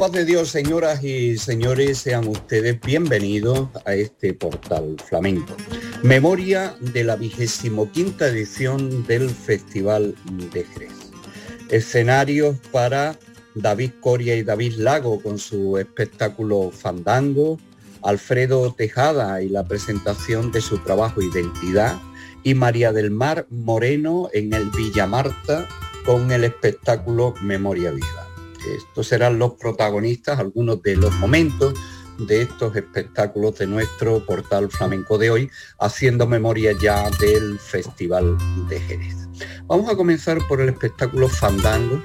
Paz de Dios, señoras y señores, sean ustedes bienvenidos a este portal flamenco. Memoria de la vigésimo quinta edición del Festival de Jerez. Escenarios para David Coria y David Lago con su espectáculo Fandango, Alfredo Tejada y la presentación de su trabajo Identidad, y María del Mar Moreno en el Villa Marta con el espectáculo Memoria Viva. Estos serán los protagonistas, algunos de los momentos de estos espectáculos de nuestro portal flamenco de hoy, haciendo memoria ya del Festival de Jerez. Vamos a comenzar por el espectáculo Fandango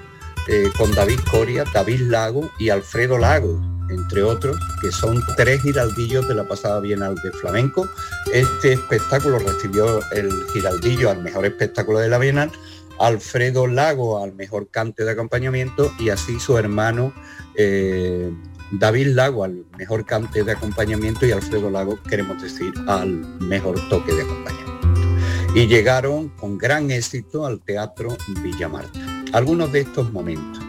eh, con David Coria, David Lago y Alfredo Lago, entre otros, que son tres giraldillos de la pasada Bienal de Flamenco. Este espectáculo recibió el giraldillo al mejor espectáculo de la Bienal Alfredo Lago al mejor cante de acompañamiento y así su hermano eh, David Lago al mejor cante de acompañamiento y Alfredo Lago, queremos decir, al mejor toque de acompañamiento. Y llegaron con gran éxito al Teatro Villa Marta. Algunos de estos momentos.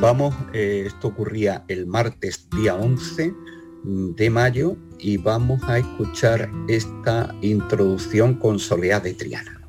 Vamos, eh, esto ocurría el martes día 11 de mayo y vamos a escuchar esta introducción con Soleá de Triana.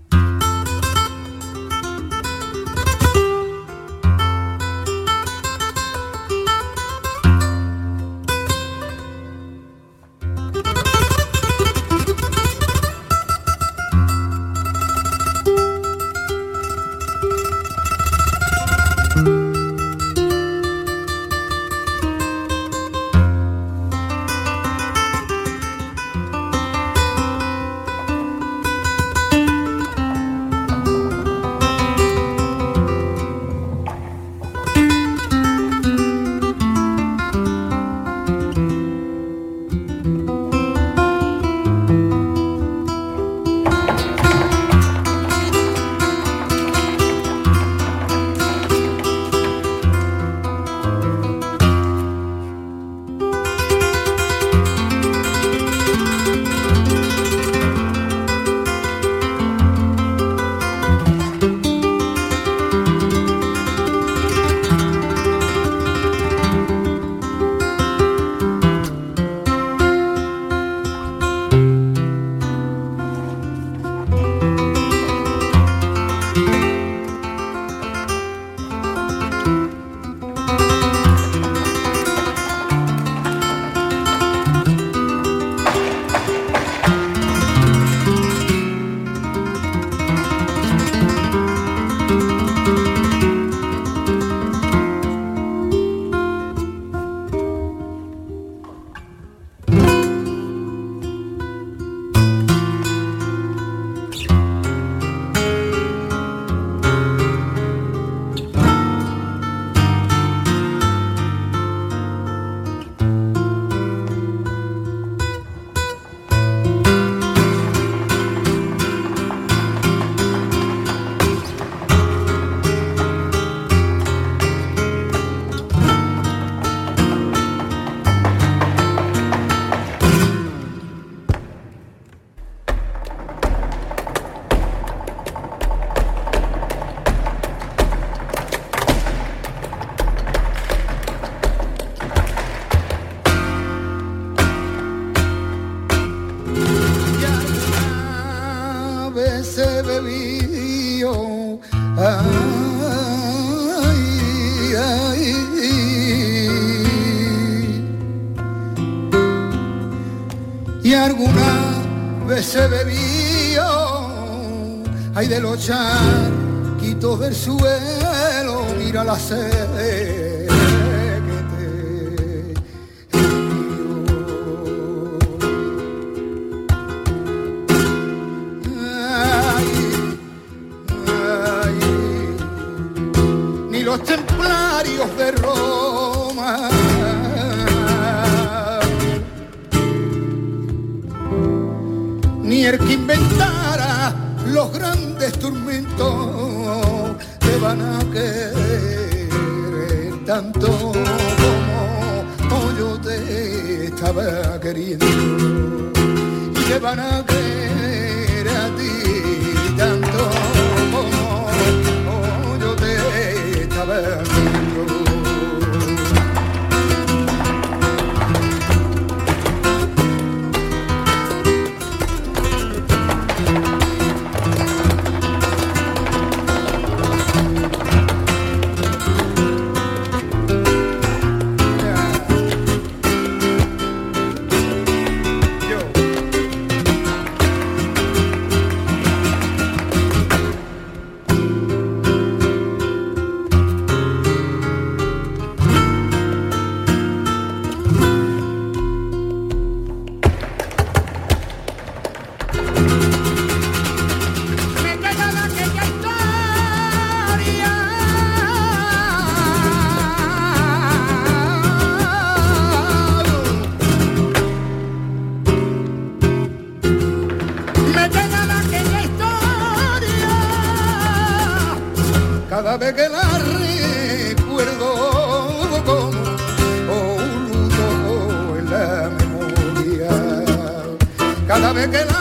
Charquitos del suelo, mira la sed grandes tormentos te van a querer tanto como yo te estaba queriendo. Y te van a querer sabe que la recuerdo como un luto en la memoria. Cada vez que la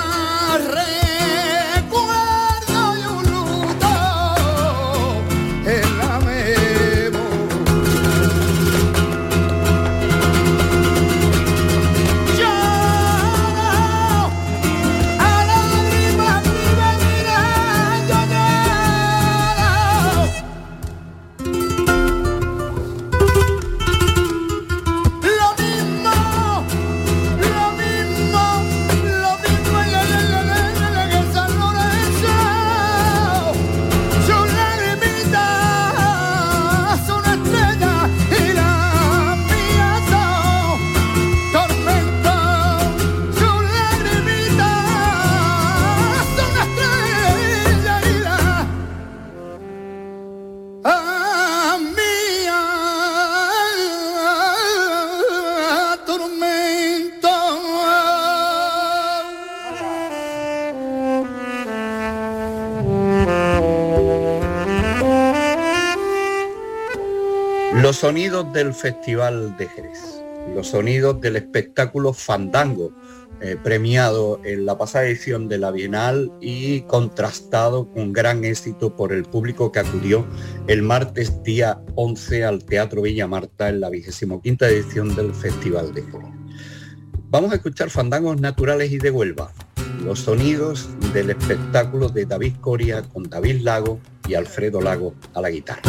Los sonidos del Festival de Jerez, los sonidos del espectáculo Fandango, eh, premiado en la pasada edición de la Bienal y contrastado con gran éxito por el público que acudió el martes día 11 al Teatro Villa Marta en la 25 edición del Festival de Jerez. Vamos a escuchar fandangos naturales y de Huelva, los sonidos del espectáculo de David Coria con David Lago y Alfredo Lago a la guitarra.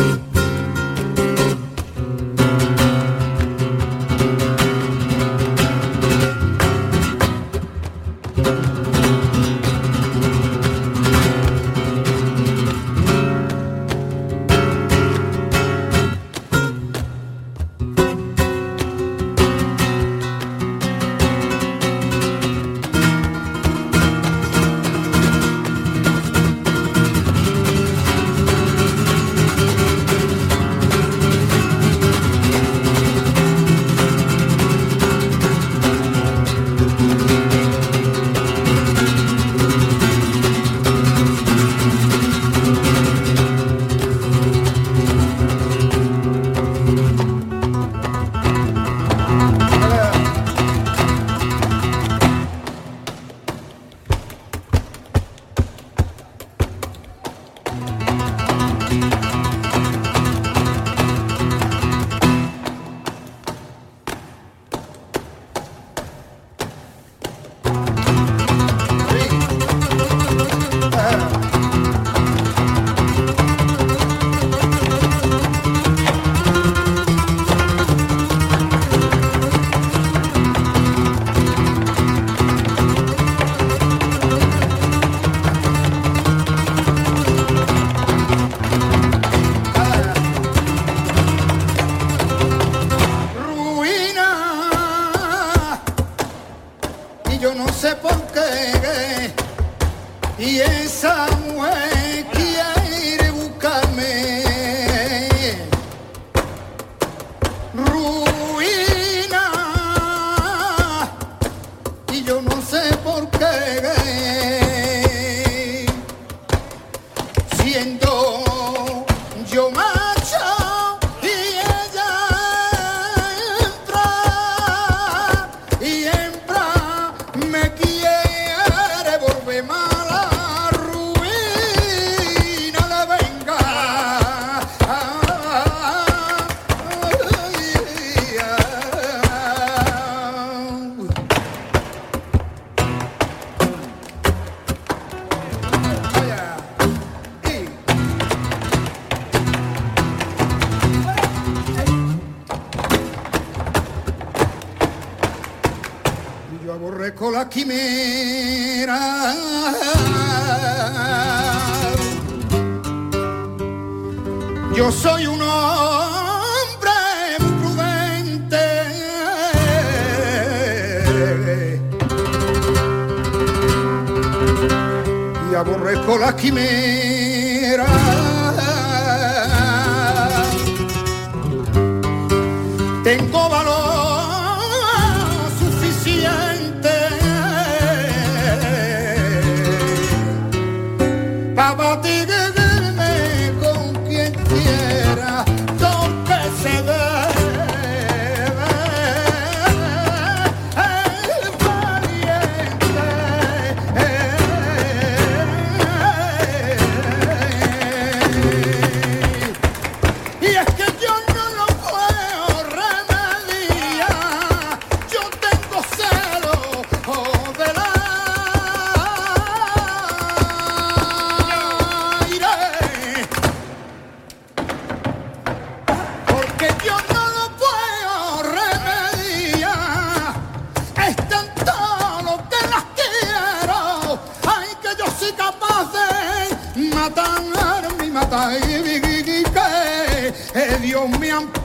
De matarme y matar y que eh, Dios me ampare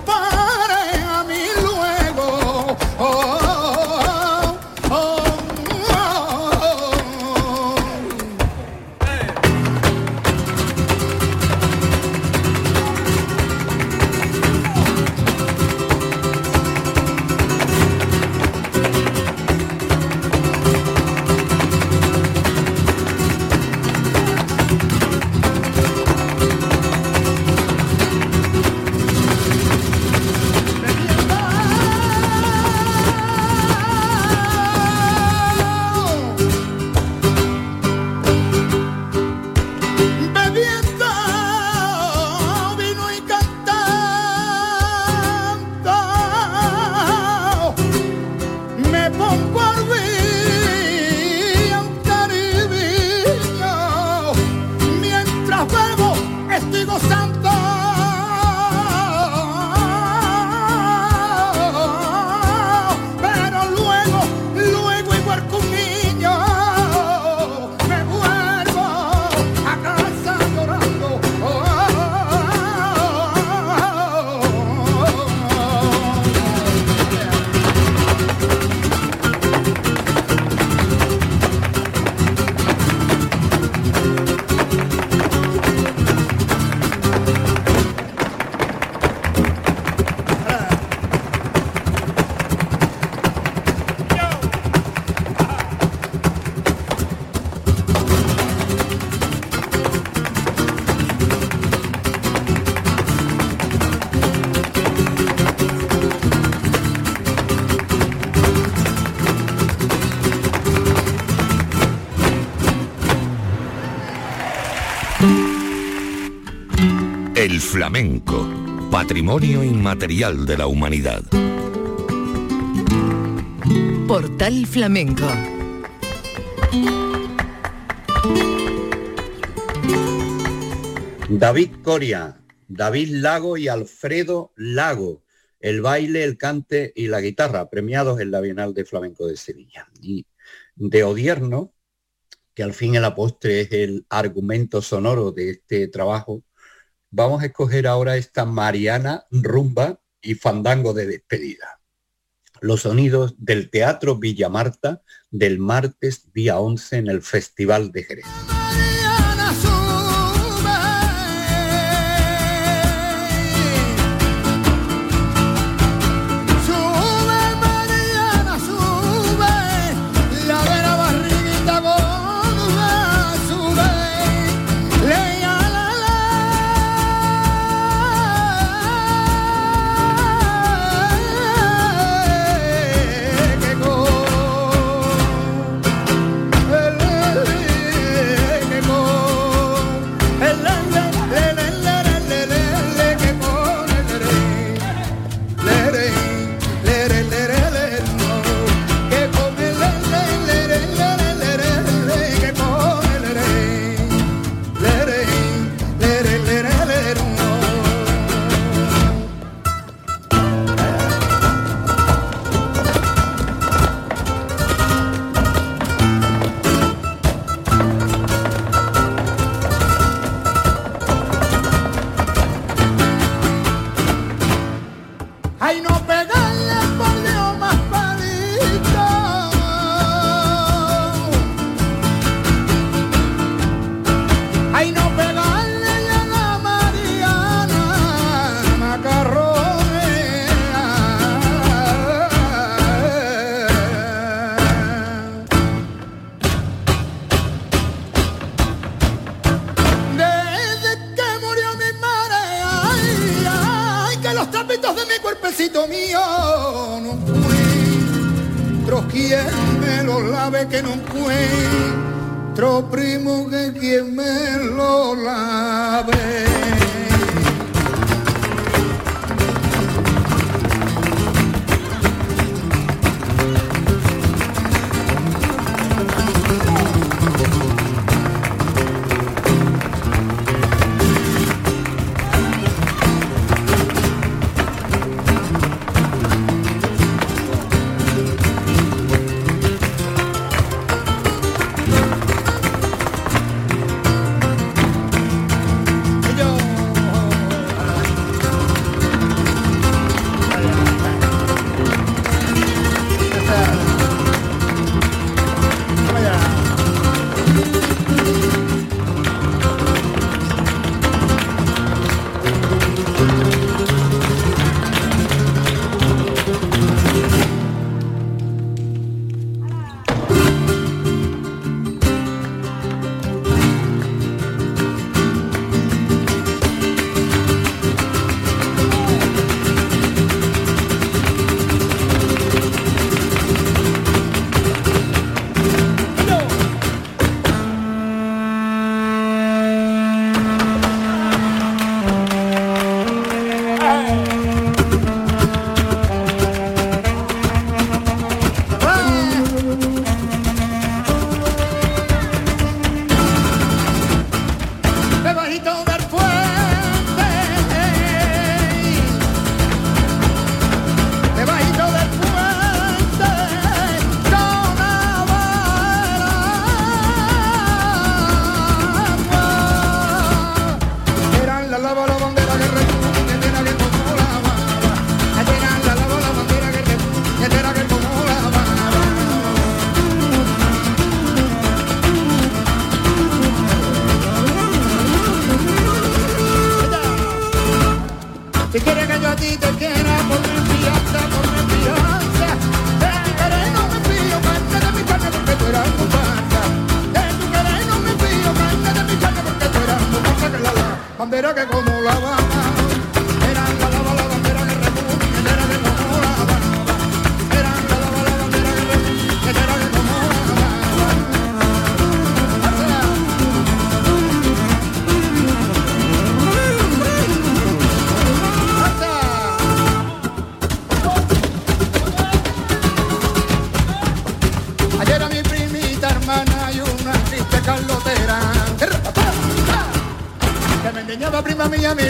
flamenco, patrimonio inmaterial de la humanidad. Portal Flamenco. David Coria, David Lago y Alfredo Lago. El baile, el cante y la guitarra, premiados en la Bienal de Flamenco de Sevilla. Y de Odierno, que al fin y a la postre es el argumento sonoro de este trabajo, vamos a escoger ahora esta Mariana Rumba y Fandango de despedida. Los sonidos del Teatro Villa Marta del martes día 11 en el Festival de Jerez.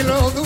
Prima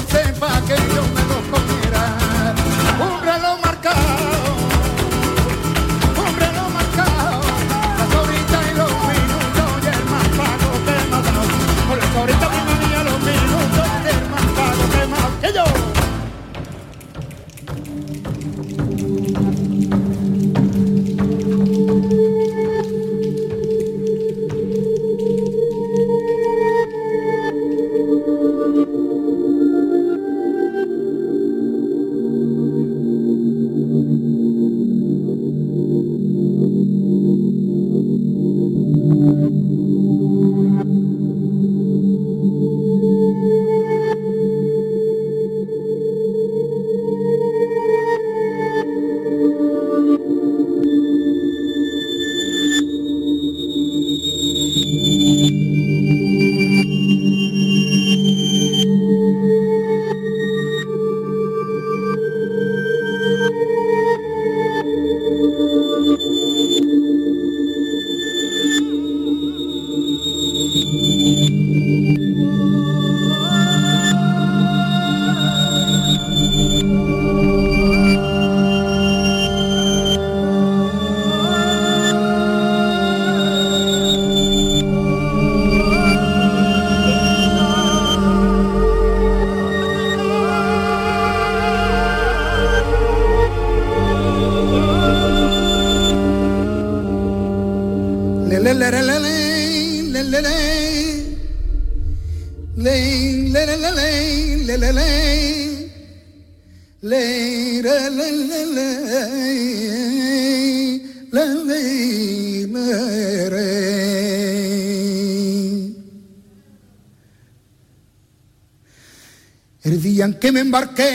El día en que me embarqué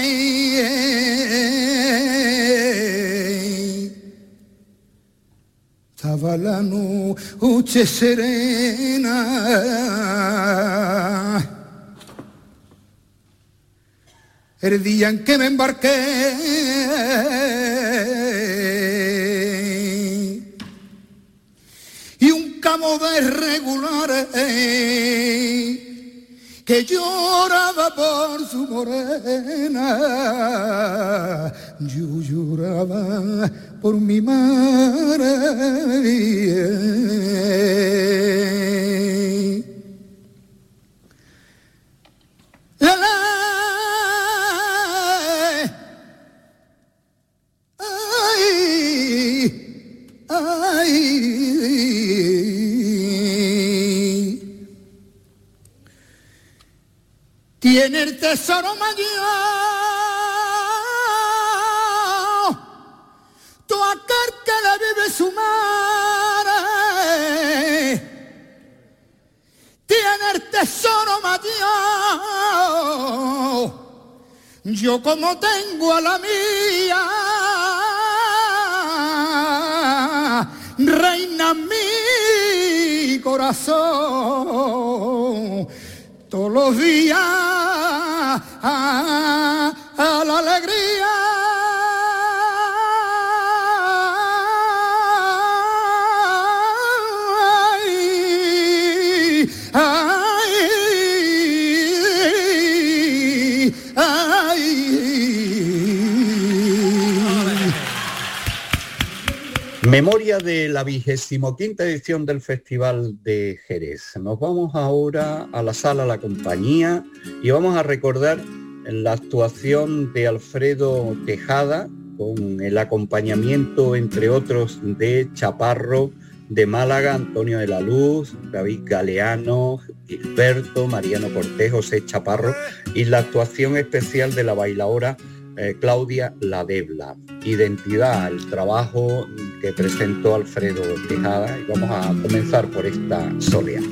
estaba la noche serena. El día en que me embarqué y un camo de regulares que lloraba por su morena, yo lloraba por mi madre. La, la, Tiene el tesoro mayor, todo aquel que le vive su madre. Tiene el tesoro mayor, yo como tengo a la mía, reina mi corazón todos los días a, a la alegría. Memoria de la vigésimo quinta edición del Festival de Jerez. Nos vamos ahora a la sala La Compañía y vamos a recordar la actuación de Alfredo Tejada con el acompañamiento, entre otros, de Chaparro de Málaga, Antonio de la Luz, David Galeano, Gilberto, Mariano Cortés, José Chaparro y la actuación especial de la bailaora eh, Claudia Ladebla. Identidad, el trabajo que presentó Alfredo Tejada y vamos a comenzar por esta solea.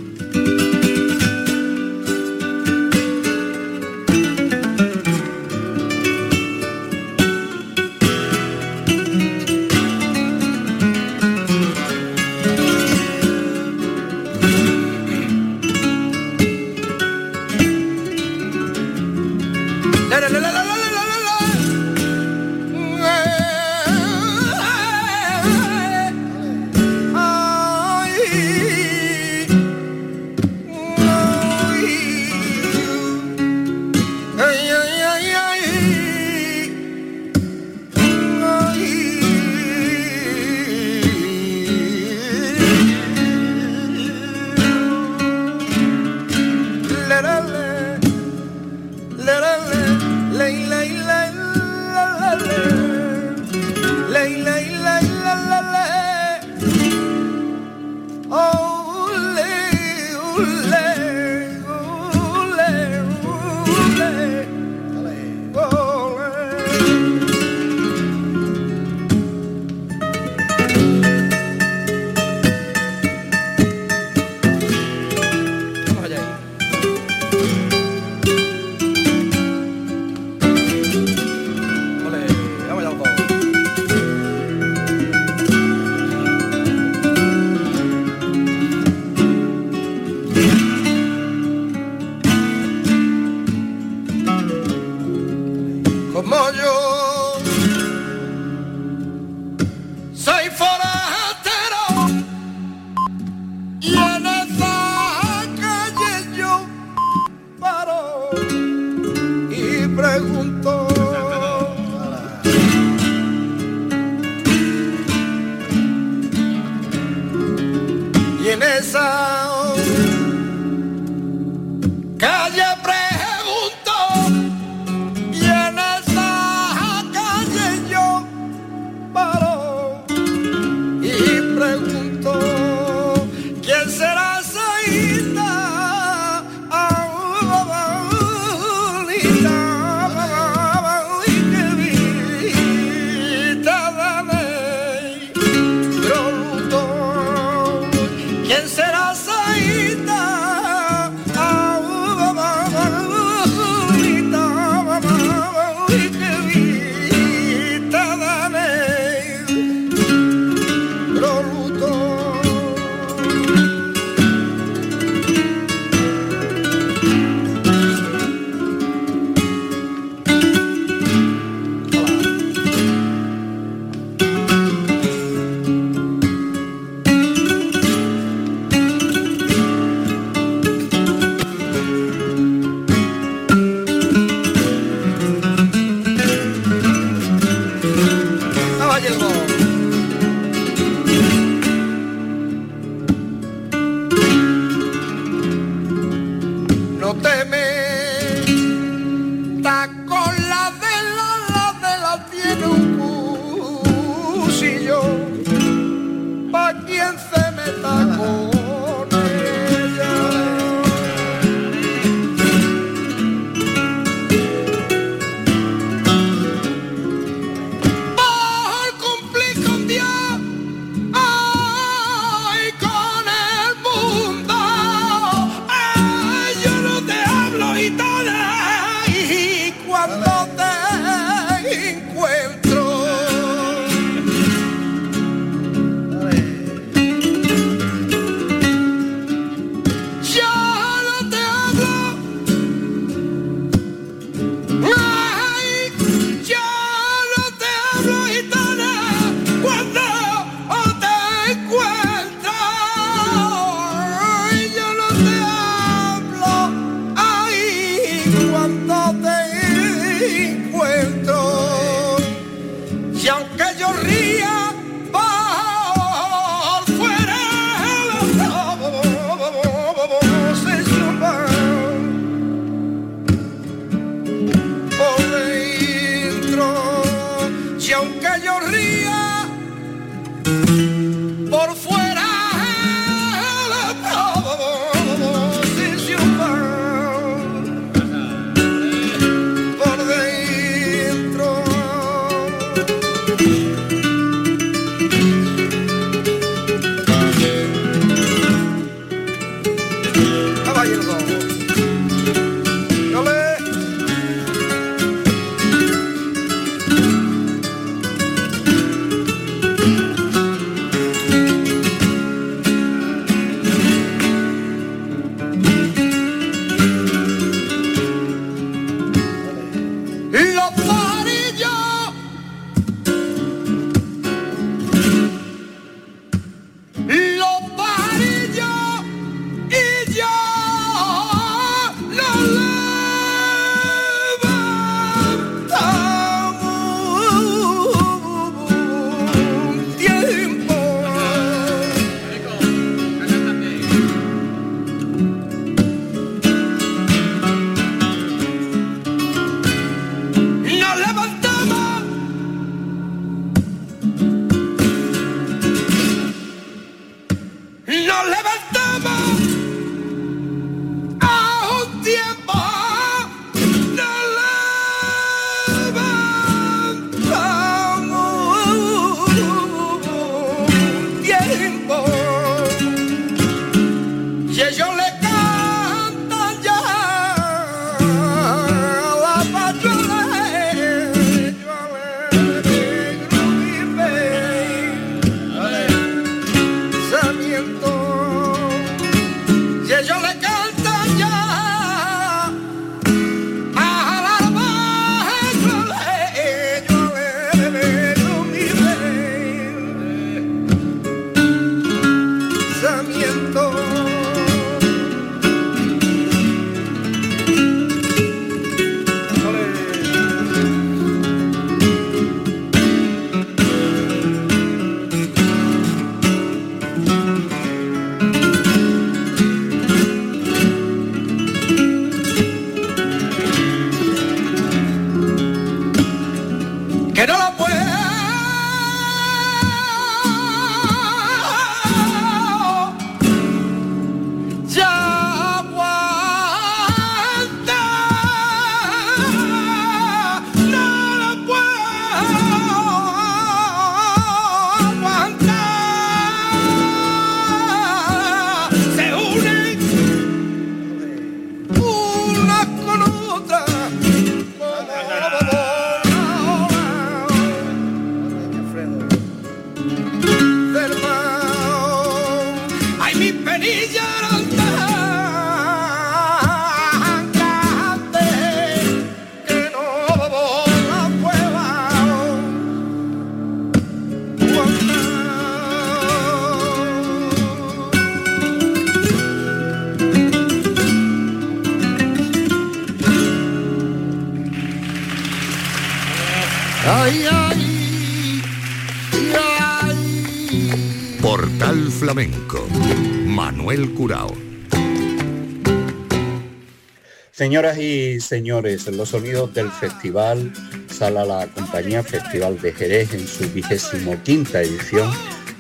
Señoras y señores, los sonidos del festival sala la compañía Festival de Jerez en su vigésimo quinta edición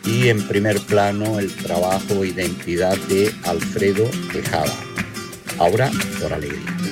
y en primer plano el trabajo e identidad de Alfredo Tejada. Ahora por alegría.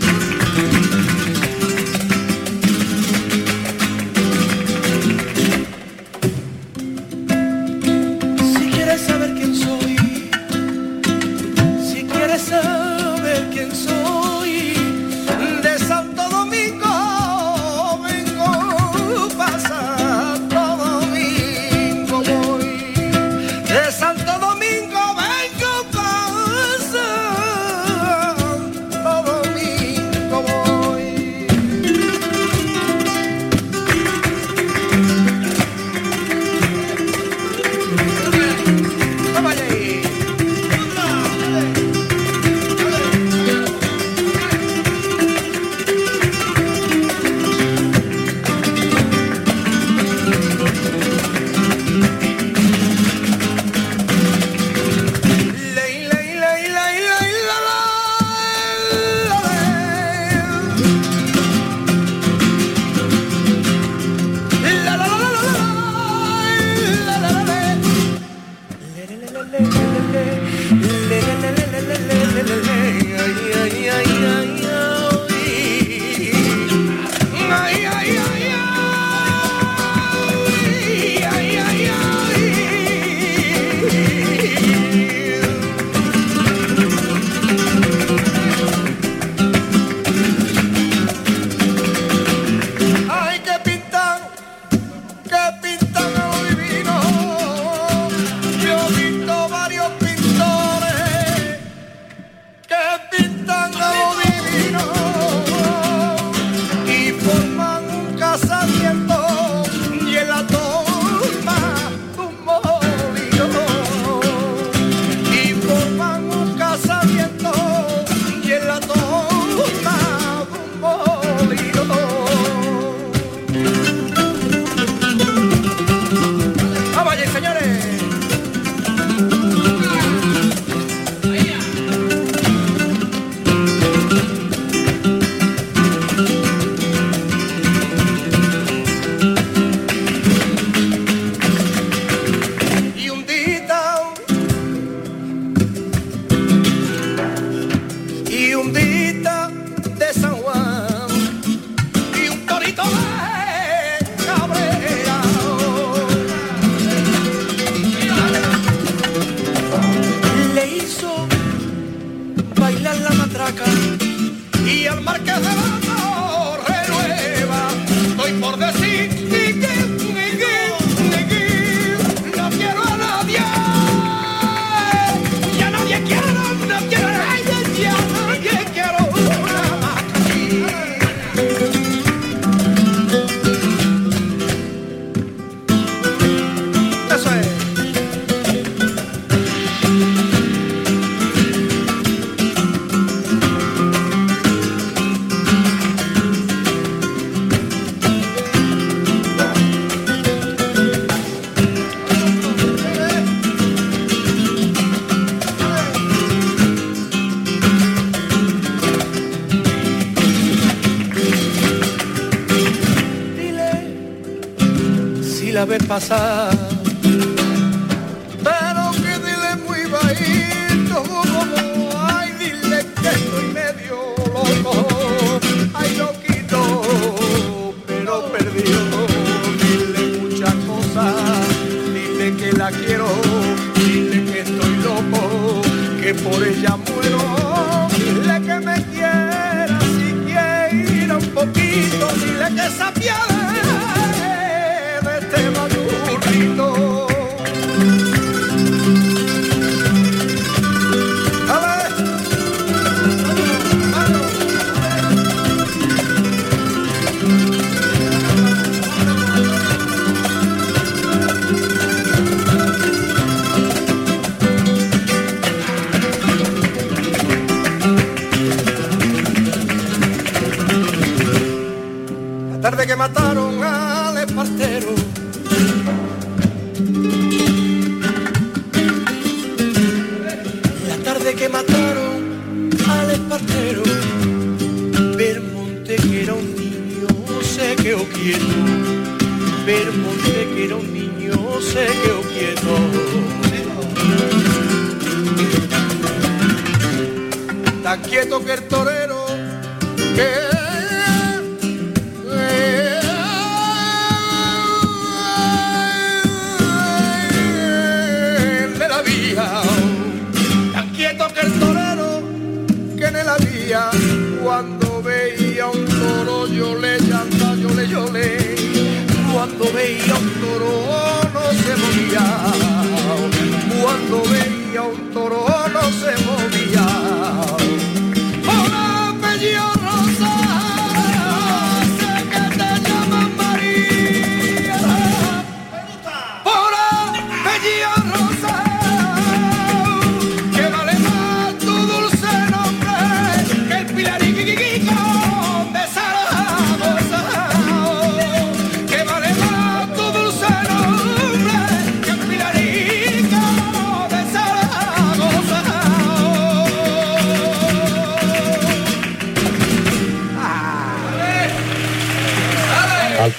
tema.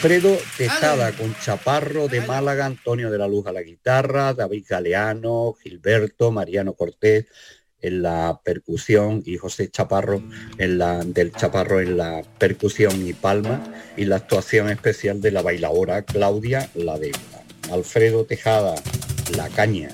Alfredo Tejada con Chaparro de Málaga, Antonio de la Luz a la guitarra, David Galeano, Gilberto, Mariano Cortés en la percusión y José Chaparro en la, del Chaparro en la percusión y palma y la actuación especial de la bailadora Claudia Ladeva. Alfredo Tejada, La Caña.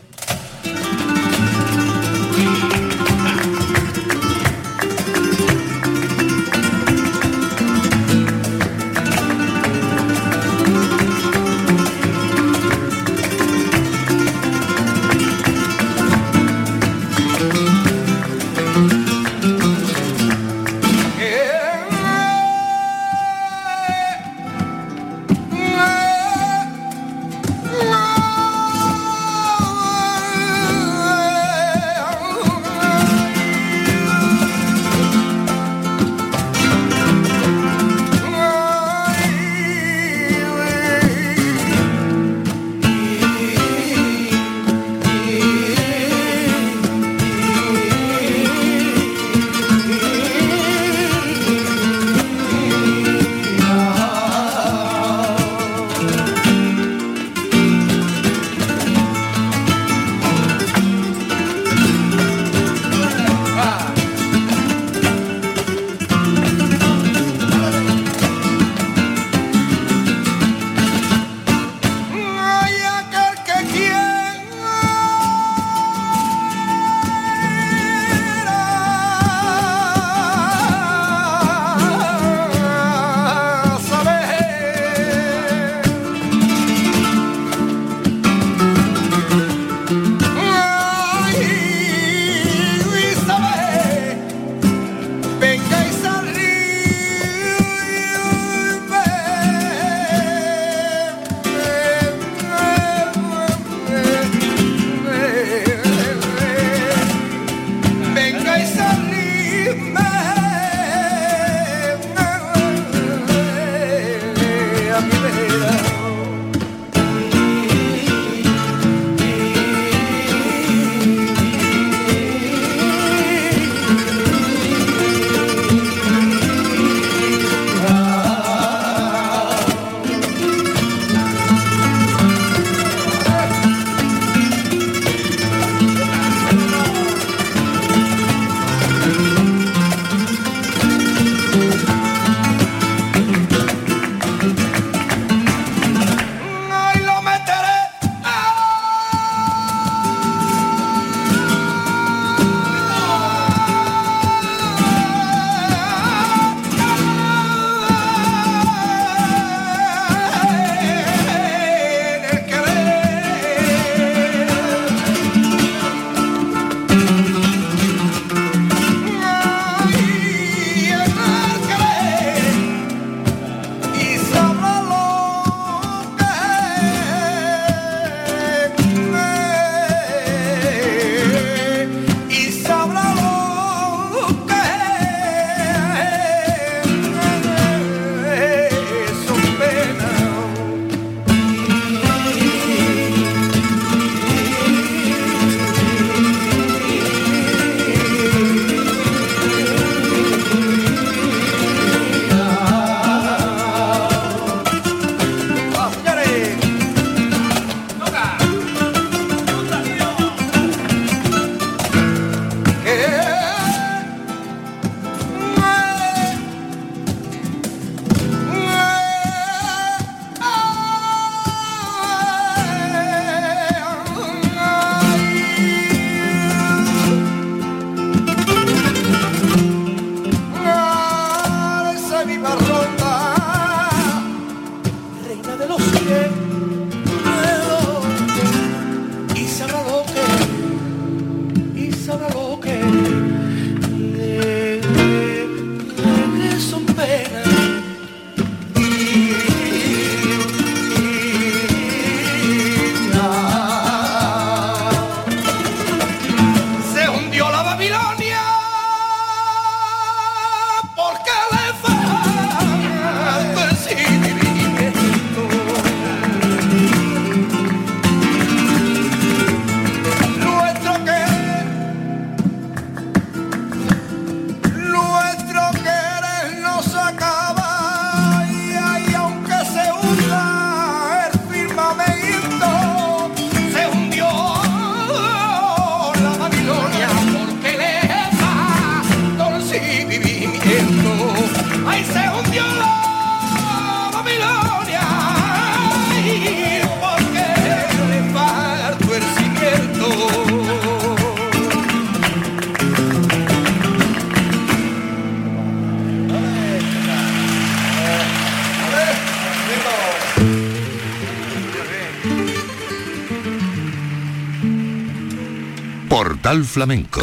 Flamenco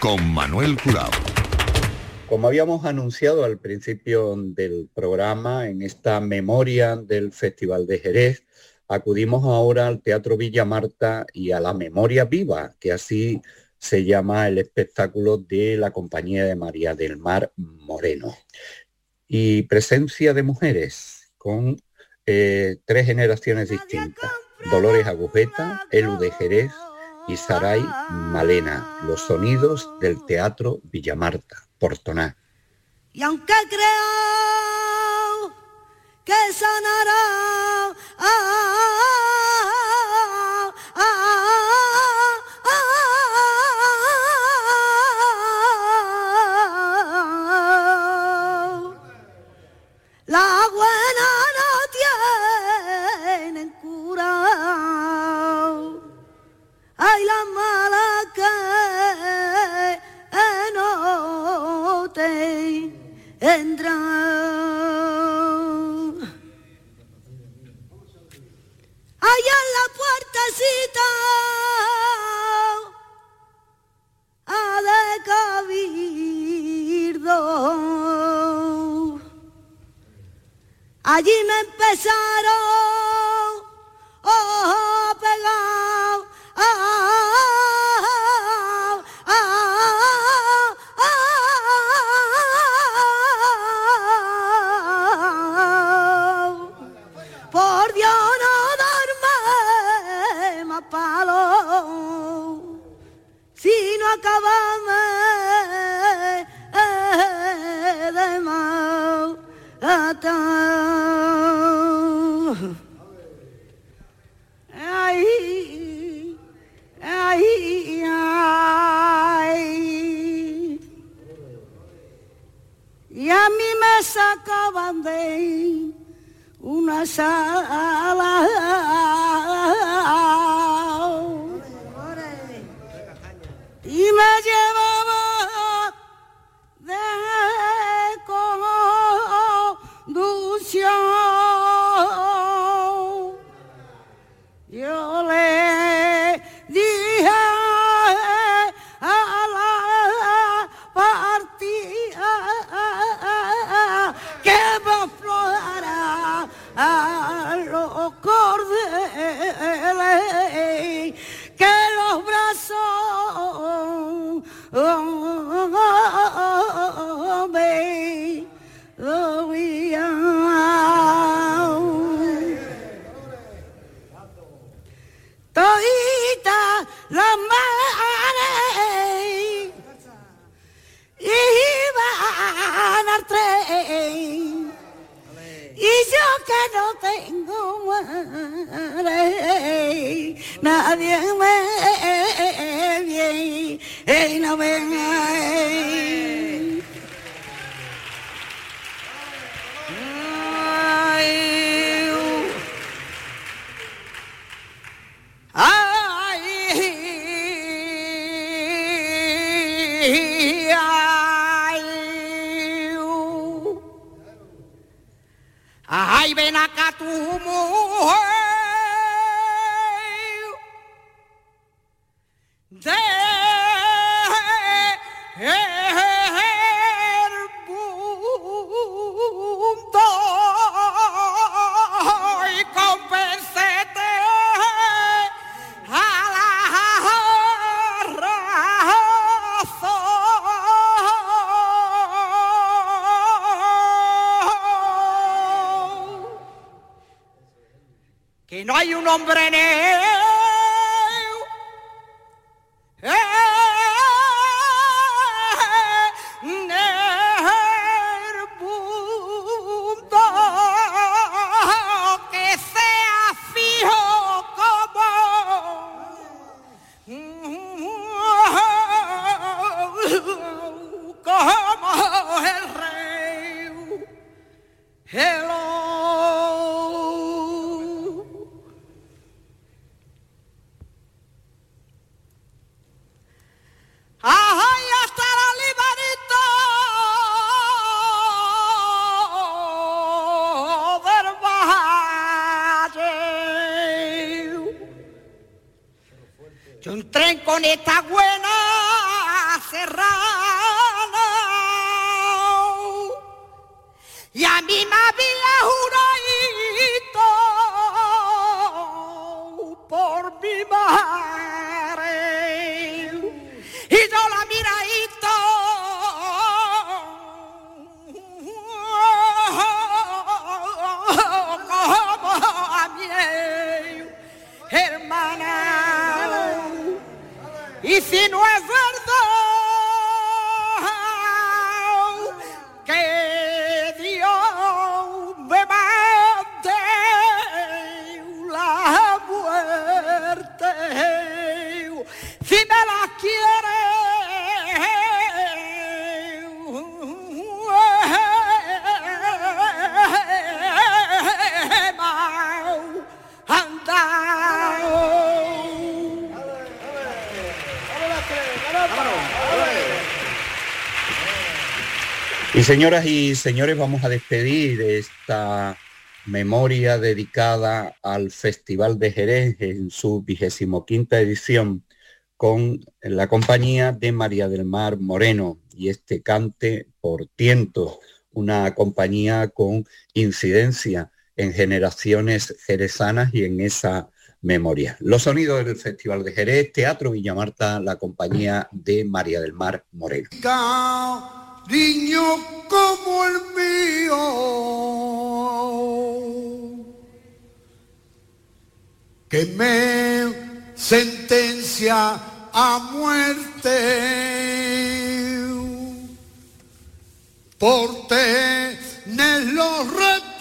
con Manuel Curao. Como habíamos anunciado al principio del programa, en esta memoria del Festival de Jerez, acudimos ahora al Teatro Villa Marta y a la Memoria Viva, que así se llama el espectáculo de la compañía de María del Mar Moreno. Y presencia de mujeres con eh, tres generaciones distintas. Dolores Agujeta, Elu de Jerez y Saray Malena, los sonidos del Teatro Villamarta, Portoná. Y aunque creo que sonará la Allá en la puertecita a de cabildo. Allí me empezaron Hello. Señoras y señores, vamos a despedir esta memoria dedicada al Festival de Jerez en su vigésimo quinta edición con la compañía de María del Mar Moreno y este cante por tientos, una compañía con incidencia en generaciones jerezanas y en esa memoria. Los sonidos del Festival de Jerez, Teatro Villamarta, la compañía de María del Mar Moreno. Niño como el mío, que me sentencia a muerte por tenerlo repartido.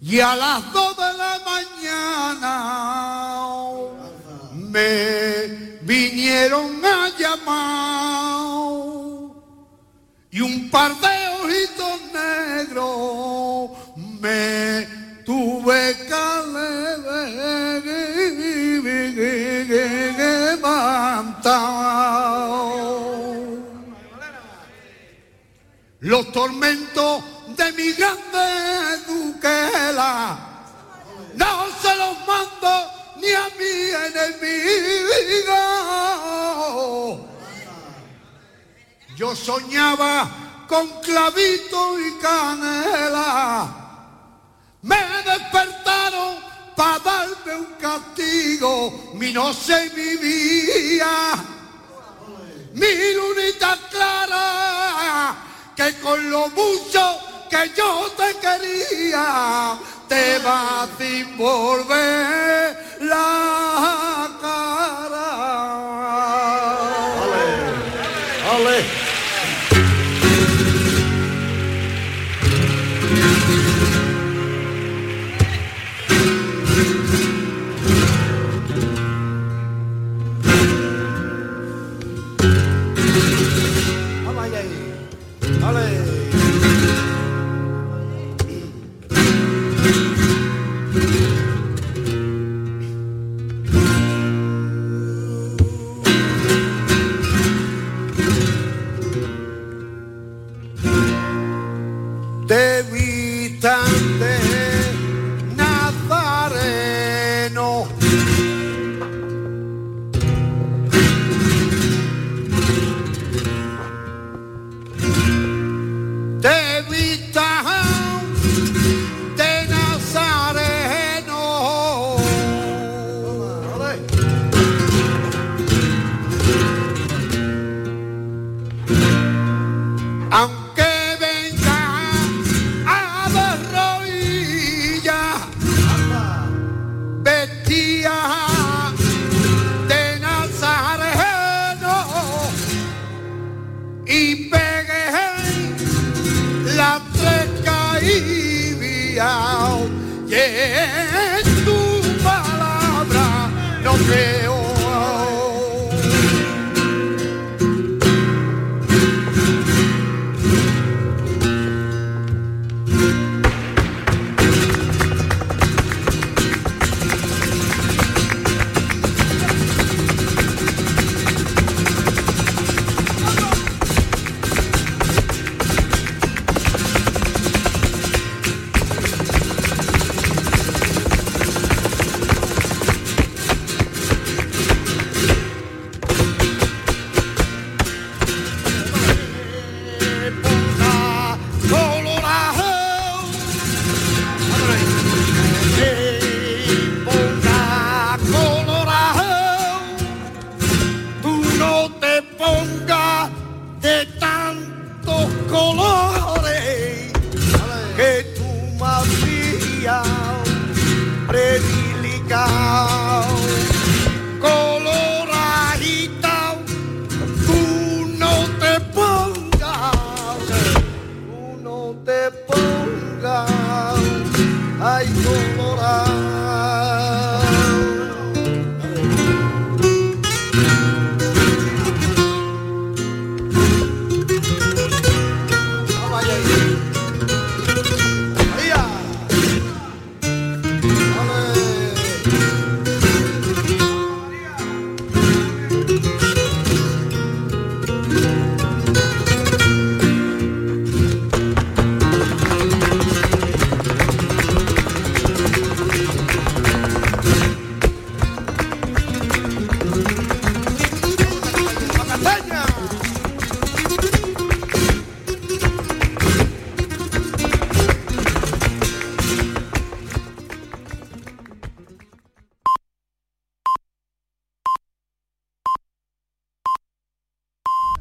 Y a las dos de la mañana me vinieron a llamar y un par de ojitos negros me tuve que levantar. Los tormentos de mi grande duquela no se los mando ni a mi enemigo. Yo soñaba con clavito y canela. Me despertaron para darme un castigo. Mi noche vivía. Mi lunita clara, que con lo mucho que yo te quería, te va sin volver la cara. Te